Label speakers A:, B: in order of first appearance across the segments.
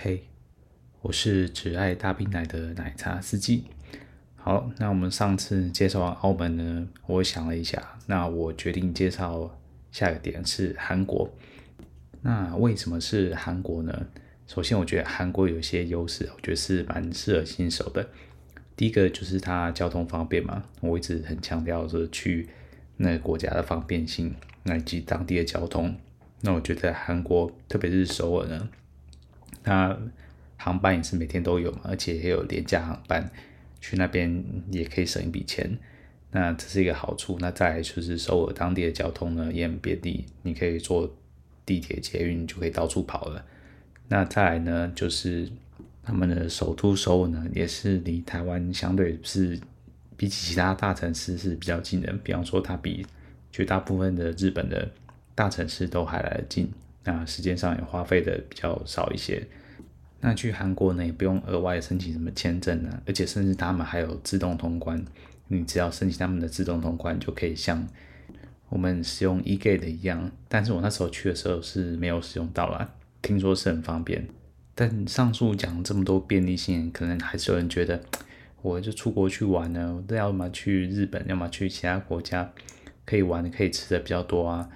A: 嘿我是只爱大冰奶的奶茶司机。好，那我们上次介绍完澳门呢，我想了一下，那我决定介绍下一个点是韩国。那为什么是韩国呢？首先，我觉得韩国有些优势，我觉得是蛮适合新手的。第一个就是它交通方便嘛，我一直很强调说去那个国家的方便性，以及当地的交通。那我觉得韩国，特别是首尔呢。那航班也是每天都有嘛，而且也有廉价航班，去那边也可以省一笔钱，那这是一个好处。那再来就是首尔当地的交通呢也很便利，你可以坐地铁、捷运就可以到处跑了。那再来呢就是他们的首都首尔呢也是离台湾相对是比起其他大城市是比较近的，比方说它比绝大部分的日本的大城市都还来得近。那时间上也花费的比较少一些。那去韩国呢，也不用额外申请什么签证呢，而且甚至他们还有自动通关，你只要申请他们的自动通关，就可以像我们使用 eGate 一样。但是我那时候去的时候是没有使用到啦，听说是很方便。但上述讲这么多便利性，可能还是有人觉得，我就出国去玩呢，我要么去日本，要么去其他国家，可以玩可以吃的比较多啊。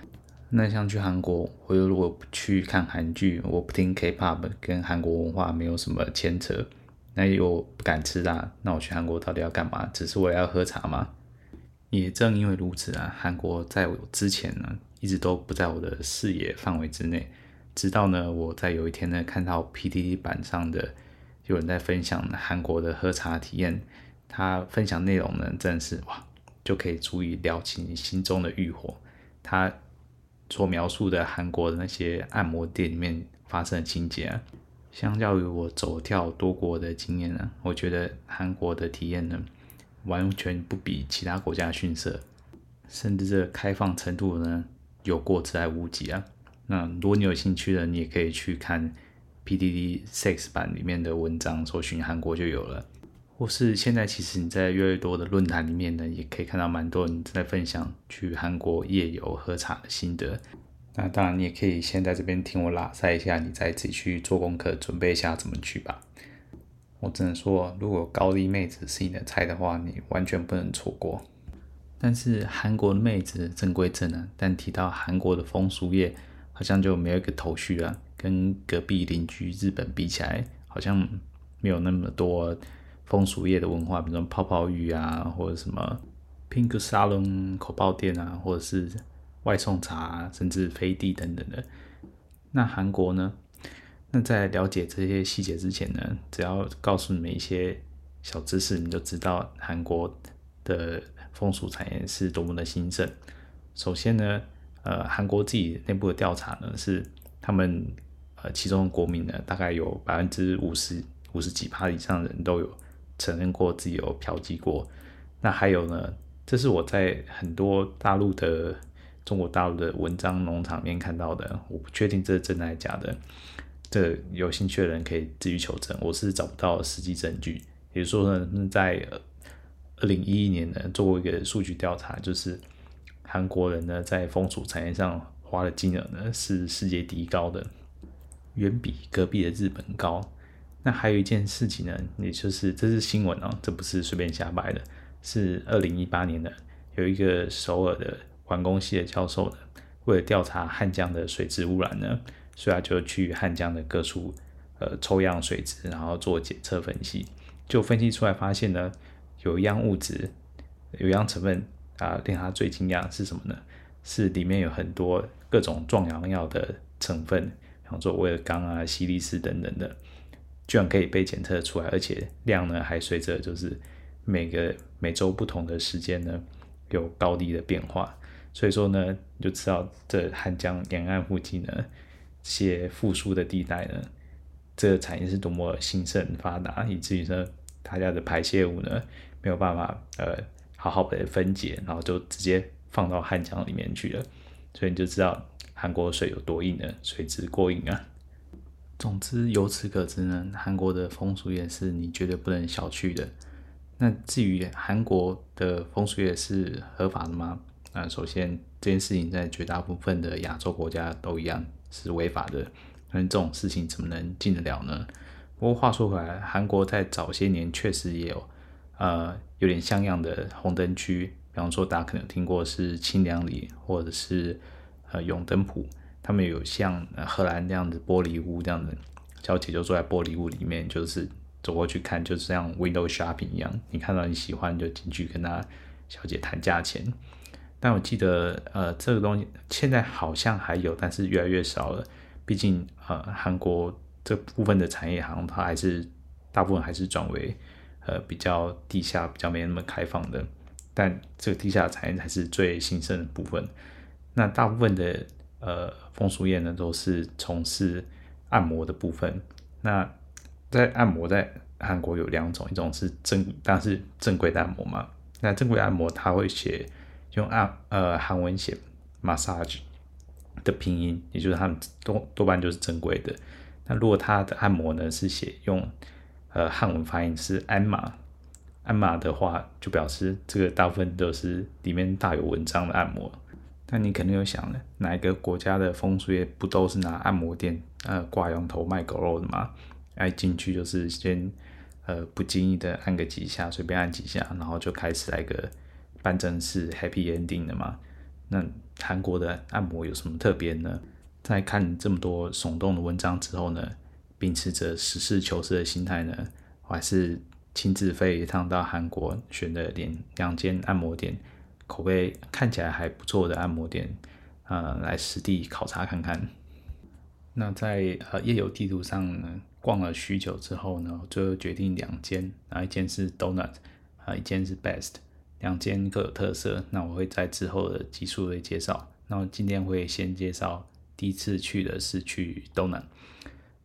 A: 那像去韩国，我又如果不去看韩剧，我不听 K-pop，跟韩国文化没有什么牵扯，那又不敢吃辣，那我去韩国到底要干嘛？只是我要喝茶吗？也正因为如此啊，韩国在我之前呢，一直都不在我的视野范围之内。直到呢，我在有一天呢，看到 PTT 版上的有人在分享韩国的喝茶体验，他分享内容呢，真的是哇，就可以足以撩起你心中的欲火。他所描述的韩国的那些按摩店里面发生的情节啊，相较于我走跳多国的经验呢，我觉得韩国的体验呢，完全不比其他国家逊色，甚至这开放程度呢，有过之而无不及啊。那如果你有兴趣的，你也可以去看 P D D Sex 版里面的文章，搜寻韩国就有了。或是现在其实你在越来越多的论坛里面呢，也可以看到蛮多人在分享去韩国夜游喝茶的心得。那当然，你也可以先在这边听我拉塞一下，你再自己去做功课，准备一下怎么去吧。我只能说，如果高丽妹子是你的菜的话，你完全不能错过。但是韩国的妹子正归正啊，但提到韩国的风俗业，好像就没有一个头绪啊。跟隔壁邻居日本比起来，好像没有那么多。风俗业的文化，比如说泡泡浴啊，或者什么 Pink Salon 口爆店啊，或者是外送茶，甚至飞地等等的。那韩国呢？那在了解这些细节之前呢，只要告诉你们一些小知识，你就知道韩国的风俗产业是多么的兴盛。首先呢，呃，韩国自己内部的调查呢，是他们呃其中的国民呢，大概有百分之五十五十几趴以上的人都有。承认过自己有嫖妓过，那还有呢？这是我在很多大陆的中国大陆的文章农场面看到的，我不确定这是真的还是假的。这有兴趣的人可以自己求证，我是找不到实际证据。也就是说呢，在二零一一年呢，做过一个数据调查，就是韩国人呢在风俗产业上花的金额呢是世界第一高的，远比隔壁的日本高。那还有一件事情呢，也就是这是新闻哦，这不是随便瞎掰的，是二零一八年的，有一个首尔的环工系的教授呢，为了调查汉江的水质污染呢，所以他就去汉江的各处呃抽样水质，然后做检测分析，就分析出来发现呢，有一样物质，有一样成分啊，令他最惊讶是什么呢？是里面有很多各种壮阳药的成分，比方说威而钢啊、西力士等等的。居然可以被检测出来，而且量呢还随着就是每个每周不同的时间呢有高低的变化，所以说呢你就知道这汉江沿岸附近呢些富庶的地带呢，这个产业是多么兴盛发达，以至于呢大家的排泄物呢没有办法呃好好的分解，然后就直接放到汉江里面去了，所以你就知道韩国水有多硬了，水质过硬啊。总之，由此可知呢，韩国的风俗业是你绝对不能小觑的。那至于韩国的风俗业是合法的吗？那首先这件事情在绝大部分的亚洲国家都一样是违法的。那这种事情怎么能进得了呢？不过话说回来，韩国在早些年确实也有呃有点像样的红灯区，比方说大家可能有听过是清凉里或者是呃永登浦，他们有像荷兰那样的玻璃屋这样的，小姐就坐在玻璃屋里面，就是走过去看，就是像 window shopping 一样，你看到你喜欢就进去跟他小姐谈价钱。但我记得呃这个东西现在好像还有，但是越来越少了，毕竟呃韩国。这部分的产业好像它还是大部分还是转为呃比较地下，比较没那么开放的。但这个地下产业才是最兴盛的部分。那大部分的呃风俗业呢，都是从事按摩的部分。那在按摩在韩国有两种，一种是正，当是正规的按摩嘛。那正规按摩它会写用按呃韩文写 massage 的拼音，也就是他们多多半就是正规的。那如果他的按摩呢是写用呃汉文发音是安马，安马的话就表示这个大部分都是里面大有文章的按摩。那你肯定有想了，哪一个国家的风俗业不都是拿按摩店呃挂羊头卖狗肉的吗？哎，进去就是先呃不经意的按个几下，随便按几下，然后就开始来个办正事 happy ending 的嘛。那韩国的按摩有什么特别呢？在看这么多耸动的文章之后呢，秉持着实事求是的心态呢，我还是亲自飞一趟到韩国，选了两两间按摩店，口碑看起来还不错的按摩店，呃，来实地考察看看。那在呃夜游地图上呢，逛了许久之后呢，最后决定两间，啊，一间是 Donut，啊，一间是 Best，两间各有特色。那我会在之后的集数会介绍。那我今天会先介绍。第一次去的是去 Donut，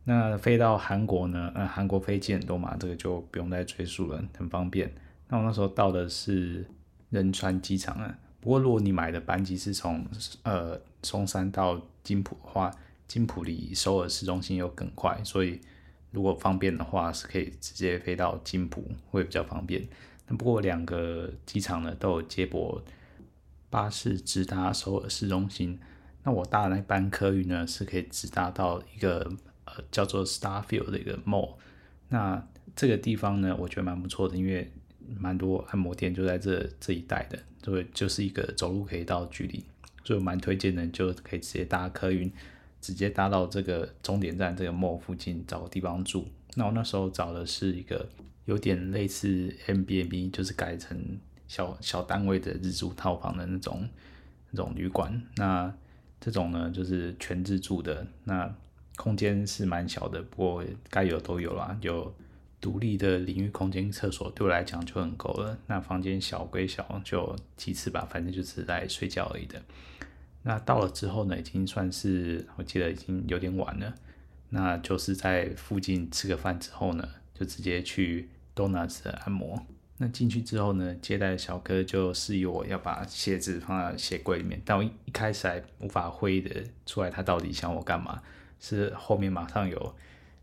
A: 那飞到韩国呢？呃，韩国飞机很多嘛，这个就不用再赘述了，很方便。那我那时候到的是仁川机场啊。不过如果你买的班机是从呃松山到金浦的话，金浦离首尔市中心又更快，所以如果方便的话，是可以直接飞到金浦，会比较方便。那不过两个机场呢都有接驳巴士直达首尔市中心。那我搭的那班客运呢，是可以直达到一个呃叫做 Starfield 的一个 mall。那这个地方呢，我觉得蛮不错的，因为蛮多按摩店就在这这一带的，对，就是一个走路可以到距离，所以蛮推荐的，就可以直接搭客运，直接搭到这个终点站这个 mall 附近找个地方住。那我那时候找的是一个有点类似 M B M B，就是改成小小单位的日租套房的那种那种旅馆。那这种呢，就是全自助的，那空间是蛮小的，不过该有都有啦，有独立的淋浴空间、厕所，对我来讲就很够了。那房间小归小，就其次吧，反正就是来睡觉而已的。那到了之后呢，已经算是我记得已经有点晚了，那就是在附近吃个饭之后呢，就直接去 Donuts 按摩。那进去之后呢，接待的小哥就示意我要把鞋子放在鞋柜里面，但我一一开始还无法会意的出来他到底想我干嘛。是后面马上有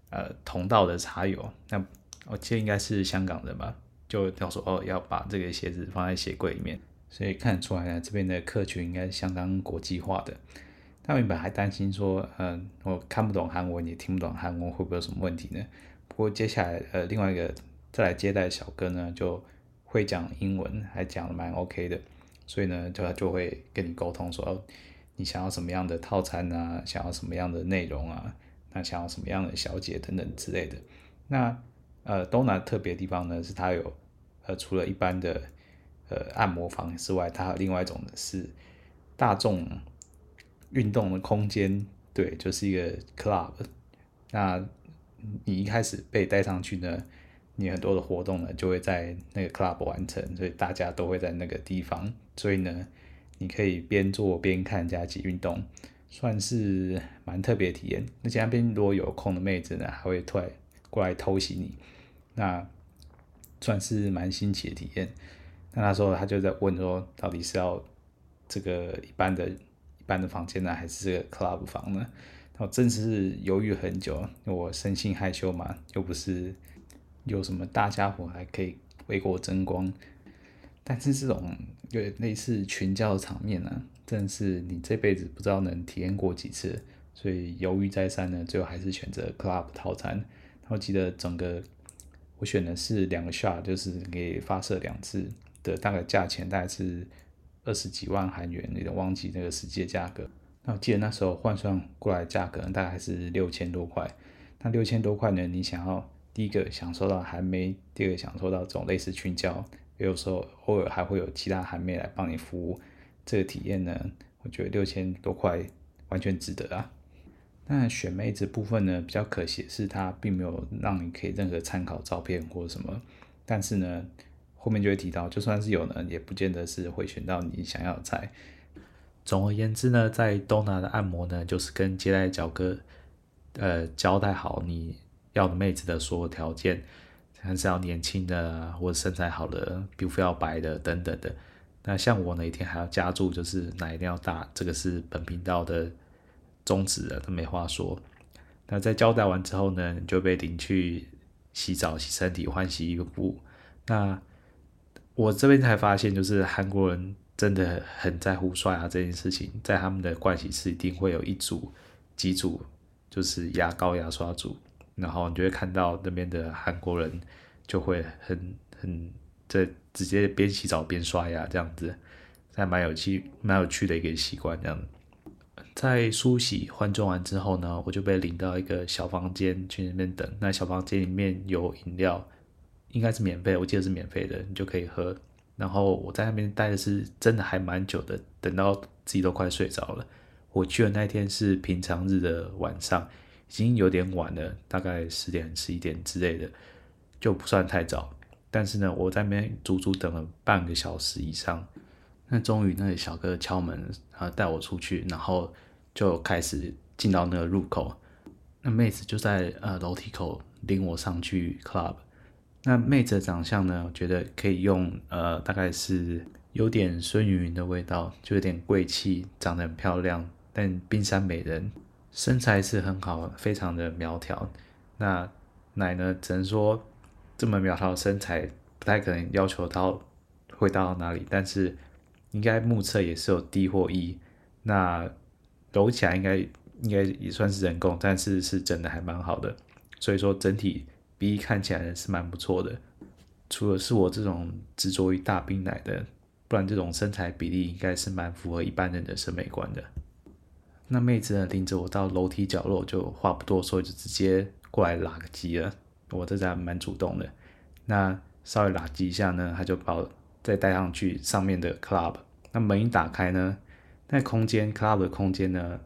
A: 呃同道的茶友，那我记得应该是香港人吧，就他说哦要把这个鞋子放在鞋柜里面，所以看得出来呢，这边的客群应该是相当国际化的。他原本还担心说，嗯、我看不懂韩文也听不懂韩文，会不会有什么问题呢？不过接下来呃另外一个。再来接待的小哥呢，就会讲英文，还讲的蛮 OK 的，所以呢，就他就会跟你沟通说，你想要什么样的套餐啊，想要什么样的内容啊，那想要什么样的小姐等等之类的。那呃，东南特别地方呢，是它有呃，除了一般的呃按摩房之外，它另外一种的是大众运动的空间，对，就是一个 club。那你一开始被带上去呢，你很多的活动呢，就会在那个 club 完成，所以大家都会在那个地方，所以呢，你可以边做边看加一起运动，算是蛮特别体验。那其他边如果有空的妹子呢，还会突然过来偷袭你，那算是蛮新奇的体验。那那时候他就在问说，到底是要这个一般的、一般的房间呢，还是这个 club 房呢？我真是犹豫很久，因为我生性害羞嘛，又不是。有什么大家伙还可以为国争光，但是这种有类似群教的场面呢、真是你这辈子不知道能体验过几次，所以犹豫再三呢，最后还是选择 Club 套餐。我记得整个我选的是两个 shot，就是可以发射两次的，大概价钱大概是二十几万韩元，有点忘记那个实际的价格。那我记得那时候换算过来价格大概是六千多块。那六千多块呢，你想要第一个享受到韩妹，第二个享受到这种类似群交，有时候偶尔还会有其他韩妹来帮你服务，这个体验呢，我觉得六千多块完全值得啊。那选妹子部分呢，比较可惜是它并没有让你可以任何参考照片或什么。但是呢，后面就会提到，就算是有呢，也不见得是会选到你想要的菜。总而言之呢，在东南的按摩呢，就是跟接待角哥，呃，交代好你要的妹子的所有条件，还是要年轻的，或者身材好的，皮肤要白的等等的。那像我那一天还要加注，就是奶一定要大，这个是本频道的。终止了，都没话说。那在交代完之后呢，就被领去洗澡、洗身体、换洗衣服。那我这边才发现，就是韩国人真的很在乎刷牙这件事情，在他们的盥洗室一定会有一组、几组，就是牙膏、牙刷组。然后你就会看到那边的韩国人就会很很在直接边洗澡边刷牙这样子，还蛮有趣、蛮有趣的一个习惯这样。在梳洗换装完之后呢，我就被领到一个小房间去那边等。那小房间里面有饮料，应该是免费，我记得是免费的，你就可以喝。然后我在那边待的是真的还蛮久的，等到自己都快睡着了。我去的那天是平常日的晚上，已经有点晚了，大概十点、十一点之类的，就不算太早。但是呢，我在那边足足等了半个小时以上。那终于那个小哥敲门，然后带我出去，然后。就开始进到那个入口，那妹子就在呃楼梯口领我上去 club。那妹子的长相呢，我觉得可以用呃大概是有点孙芸芸的味道，就有点贵气，长得很漂亮，但冰山美人，身材是很好，非常的苗条。那奶呢，只能说这么苗条的身材不太可能要求到会到哪里，但是应该目测也是有 D 或 E。那揉起来应该应该也算是人工，但是是整的还蛮好的，所以说整体比例看起来是蛮不错的。除了是我这种执着于大冰奶的，不然这种身材比例应该是蛮符合一般人的审美观的。那妹子呢，领着我到楼梯角落，就话不多说，就直接过来拉个机了。我这还蛮主动的，那稍微拉机一下呢，他就把我再带上去上面的 club。那门一打开呢，那空间 club 的空间呢，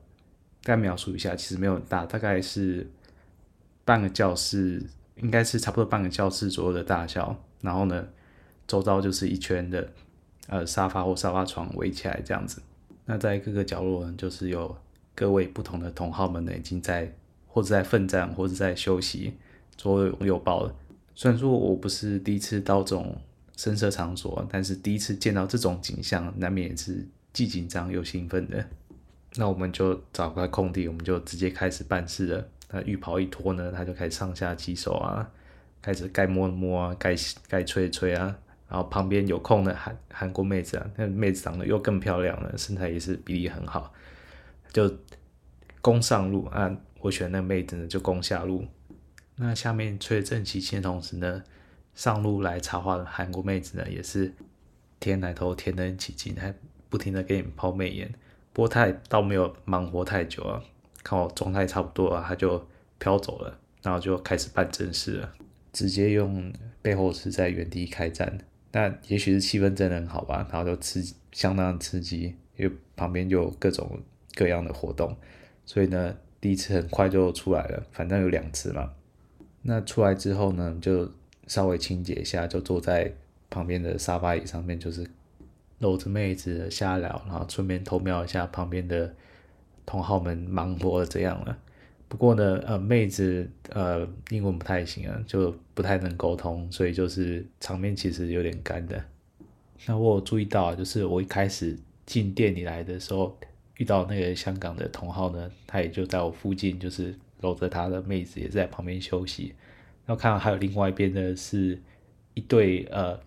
A: 大概描述一下，其实没有很大，大概是半个教室，应该是差不多半个教室左右的大小。然后呢，周遭就是一圈的呃沙发或沙发床围起来这样子。那在各个角落呢，就是有各位不同的同好们呢，已经在或者在奋战，或者在休息，左拥右抱了。虽然说我不是第一次到这种声色场所，但是第一次见到这种景象，难免也是。既紧张又兴奋的，那我们就找块空地，我们就直接开始办事了。那浴袍一脱呢，他就开始上下其手啊，开始该摸摸啊，该该吹吹啊。然后旁边有空的韩韩国妹子啊，那妹子长得又更漂亮了，身材也是比例很好，就攻上路啊。我选那妹子呢，就攻下路。那下面吹正齐齐的同时呢，上路来插话的韩国妹子呢，也是舔奶头舔的很起劲，还。不停的给你抛媚眼，不过他也倒没有忙活太久啊，看我状态差不多啊，他就飘走了，然后就开始办正事了，直接用背后是在原地开战。那也许是气氛真的很好吧，然后就刺，相当刺激，因为旁边就有各种各样的活动，所以呢，第一次很快就出来了，反正有两次嘛。那出来之后呢，就稍微清洁一下，就坐在旁边的沙发椅上面，就是。搂着妹子瞎聊，然后顺便偷瞄一下旁边的同好们忙活怎样了。不过呢，呃，妹子呃英文不太行啊，就不太能沟通，所以就是场面其实有点干的。那我有注意到，就是我一开始进店里来的时候，遇到那个香港的同好呢，他也就在我附近，就是搂着他的妹子也在旁边休息。然后看到还有另外一边呢是一对呃。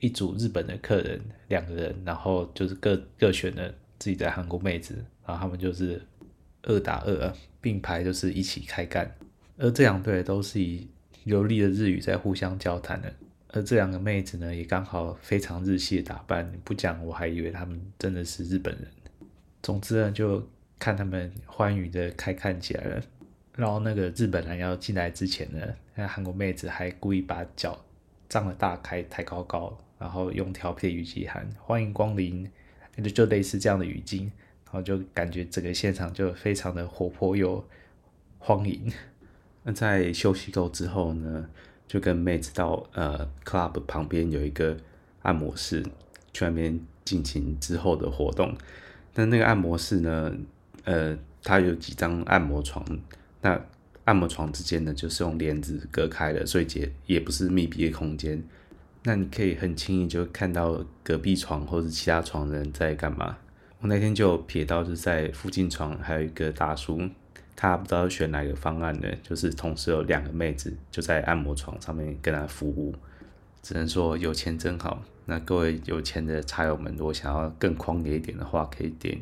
A: 一组日本的客人，两个人，然后就是各各选了自己的韩国妹子，然后他们就是二打二，并排就是一起开干，而这两队都是以流利的日语在互相交谈的，而这两个妹子呢，也刚好非常日系的打扮，不讲我还以为他们真的是日本人。总之呢，就看他们欢愉的开干起来了。然后那个日本人要进来之前呢，那韩国妹子还故意把脚张得大开，抬高高，然后用调皮的语气喊“欢迎光临”，就就类似这样的语境，然后就感觉整个现场就非常的活泼又欢迎。那在休息够之后呢，就跟妹子到呃 club 旁边有一个按摩室，去那边进行之后的活动。那那个按摩室呢，呃，它有几张按摩床，那按摩床之间呢，就是用帘子隔开的，所以也也不是密闭的空间。那你可以很轻易就看到隔壁床或者其他床的人在干嘛。我那天就瞥到，就在附近床还有一个大叔。他不知道选哪个方案呢，就是同时有两个妹子就在按摩床上面跟他服务，只能说有钱真好。那各位有钱的茶友们，如果想要更狂野一点的话，可以点。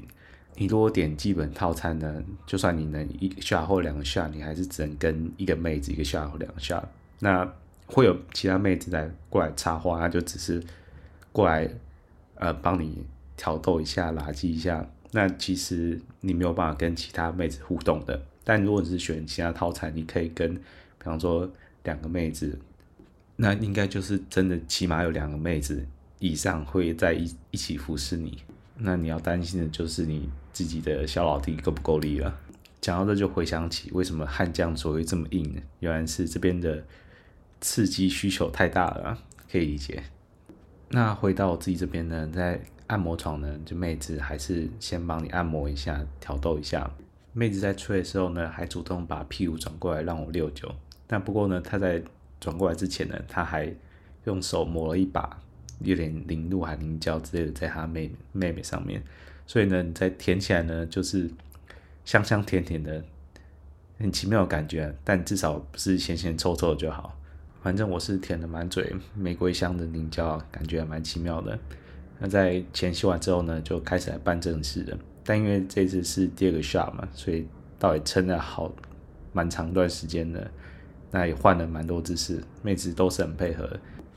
A: 你如果点基本套餐呢，就算你能一下或两下你还是只能跟一个妹子一个下或两下。那会有其他妹子来过来插话，那就只是过来呃帮你挑逗一下、拉近一下。那其实你没有办法跟其他妹子互动的，但如果你是选其他套餐，你可以跟，比方说两个妹子，那应该就是真的起码有两个妹子以上会在一一起服侍你。那你要担心的就是你自己的小老弟够不够力了。讲到这就回想起为什么悍将所会这么硬呢？原来是这边的刺激需求太大了，可以理解。那回到我自己这边呢，在。按摩床呢，就妹子还是先帮你按摩一下，挑逗一下。妹子在吹的时候呢，还主动把屁股转过来让我六九。但不过呢，她在转过来之前呢，她还用手抹了一把有点凝露还凝胶之类的在她妹妹妹上面。所以呢，你再舔起来呢，就是香香甜甜的，很奇妙的感觉。但至少不是咸咸臭臭的就好。反正我是舔了满嘴玫瑰香的凝胶，感觉还蛮奇妙的。那在前洗完之后呢，就开始来办正事了。但因为这次是第二个 shot 嘛，所以倒也撑了好蛮长一段时间的。那也换了蛮多姿势，妹子都是很配合。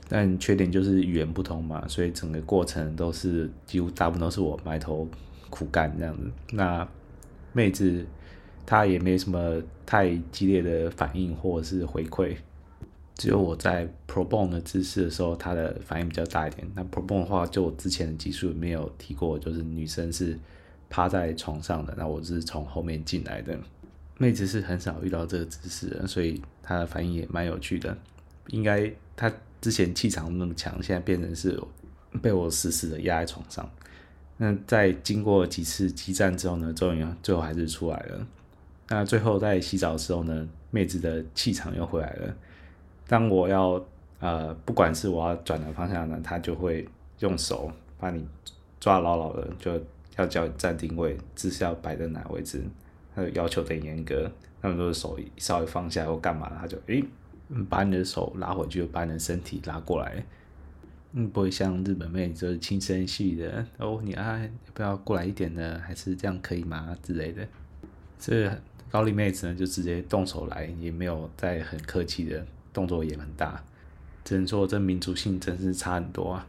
A: 但缺点就是语言不通嘛，所以整个过程都是几乎大部分都是我埋头苦干这样子。那妹子她也没什么太激烈的反应或者是回馈。只有我在 Pro Bono 的姿势的时候，她的反应比较大一点。那 Pro Bono 的话，就我之前的集数没有提过，就是女生是趴在床上的，那我是从后面进来的。妹子是很少遇到这个姿势的，所以她的反应也蛮有趣的。应该她之前气场那么强，现在变成是被我死死的压在床上。那在经过几次激战之后呢，终于最后还是出来了。那最后在洗澡的时候呢，妹子的气场又回来了。当我要呃，不管是我要转的方向呢，他就会用手把你抓牢牢的，就要叫你站定位，姿势要摆在哪位置，他要求很严格。那么多手稍微放下或干嘛，他就诶，把你的手拉回去，把你的身体拉过来。嗯，不会像日本妹就是轻声细语的哦，你啊要不要过来一点呢？还是这样可以吗？之类的。这高丽妹子呢，就直接动手来，也没有再很客气的。动作也很大，只能说这民族性真是差很多啊。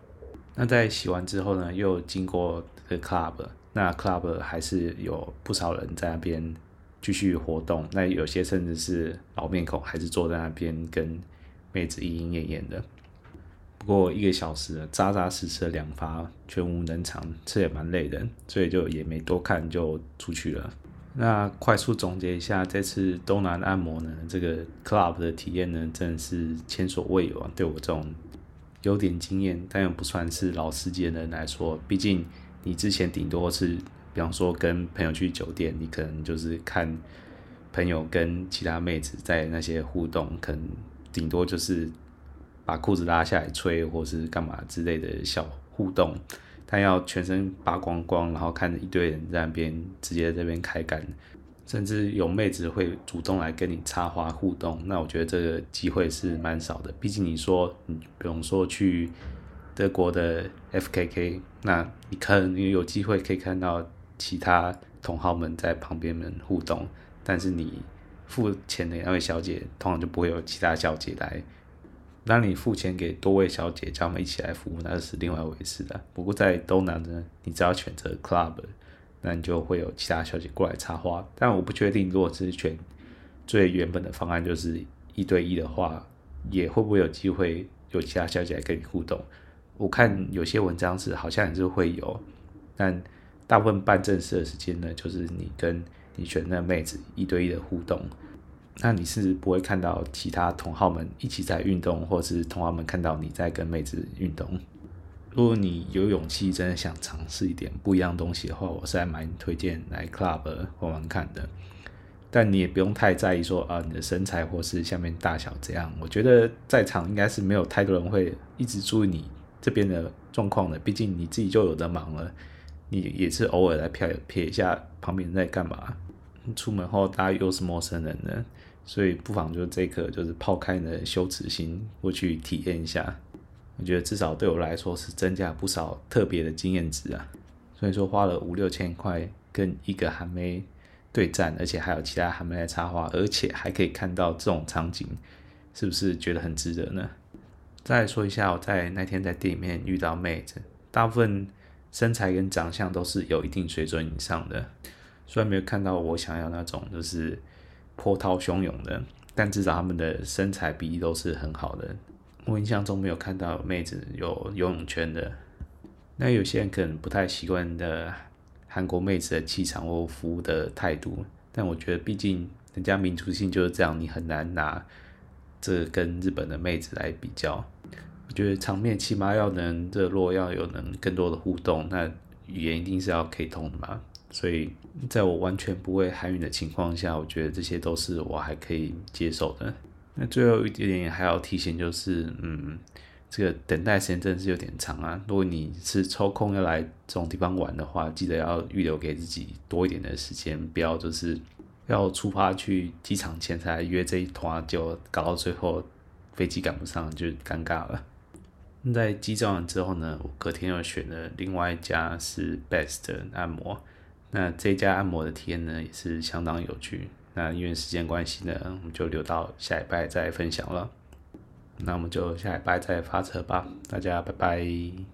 A: 那在洗完之后呢，又经过这个 club，那 club 还是有不少人在那边继续活动。那有些甚至是老面孔，还是坐在那边跟妹子莺莺燕燕的。不过一个小时扎扎实实的两发，全无能长，这也蛮累的，所以就也没多看，就出去了。那快速总结一下，这次东南按摩呢，这个 club 的体验呢，真的是前所未有啊！对我这种有点经验但又不算是老司机的人来说，毕竟你之前顶多是，比方说跟朋友去酒店，你可能就是看朋友跟其他妹子在那些互动，可能顶多就是把裤子拉下来吹，或是干嘛之类的小互动。他要全身扒光光，然后看着一堆人在那边直接在这边开干，甚至有妹子会主动来跟你插花互动。那我觉得这个机会是蛮少的。毕竟你说，你比如说去德国的 FKK，那你可能有机会可以看到其他同好们在旁边们互动。但是你付钱的那位小姐通常就不会有其他小姐来。当你付钱给多位小姐叫他们一起来服务，那是另外一回事的。不过在东南呢，你只要选择 club，那你就会有其他小姐过来插花。但我不确定，如果是选最原本的方案，就是一对一的话，也会不会有机会有其他小姐来跟你互动？我看有些文章是好像也是会有，但大部分办正式的时间呢，就是你跟你选那妹子一对一的互动。那你是不会看到其他同好们一起在运动，或是同好们看到你在跟妹子运动。如果你有勇气，真的想尝试一点不一样东西的话，我是还蛮推荐来 club 玩玩看的。但你也不用太在意说啊，你的身材或是下面大小怎样。我觉得在场应该是没有太多人会一直注意你这边的状况的，毕竟你自己就有的忙了，你也是偶尔来瞥瞥一下旁边人在干嘛。出门后大家又是陌生人呢，所以不妨就这个就是抛开你的羞耻心过去体验一下。我觉得至少对我来说是增加不少特别的经验值啊。所以说花了五六千块跟一个韩妹对战，而且还有其他韩妹来插花，而且还可以看到这种场景，是不是觉得很值得呢？再说一下我在那天在店里面遇到妹子，大部分身材跟长相都是有一定水准以上的。虽然没有看到我想要那种就是波涛汹涌的，但至少他们的身材比例都是很好的。我印象中没有看到妹子有游泳圈的。那有些人可能不太习惯的韩国妹子的气场或服务的态度，但我觉得毕竟人家民族性就是这样，你很难拿这跟日本的妹子来比较。我觉得场面起码要能热络，要有能更多的互动，那语言一定是要可以通的嘛。所以，在我完全不会韩语的情况下，我觉得这些都是我还可以接受的。那最后一点还要提醒就是，嗯，这个等待时间真的是有点长啊。如果你是抽空要来这种地方玩的话，记得要预留给自己多一点的时间，不要就是要出发去机场前才约这一团，就搞到最后飞机赶不上，就尴尬了。在机场完之后呢，我隔天又选了另外一家是 Best 按摩。那这家按摩的体验呢，也是相当有趣。那因为时间关系呢，我们就留到下礼拜再分享了。那我们就下礼拜再发车吧，大家拜拜。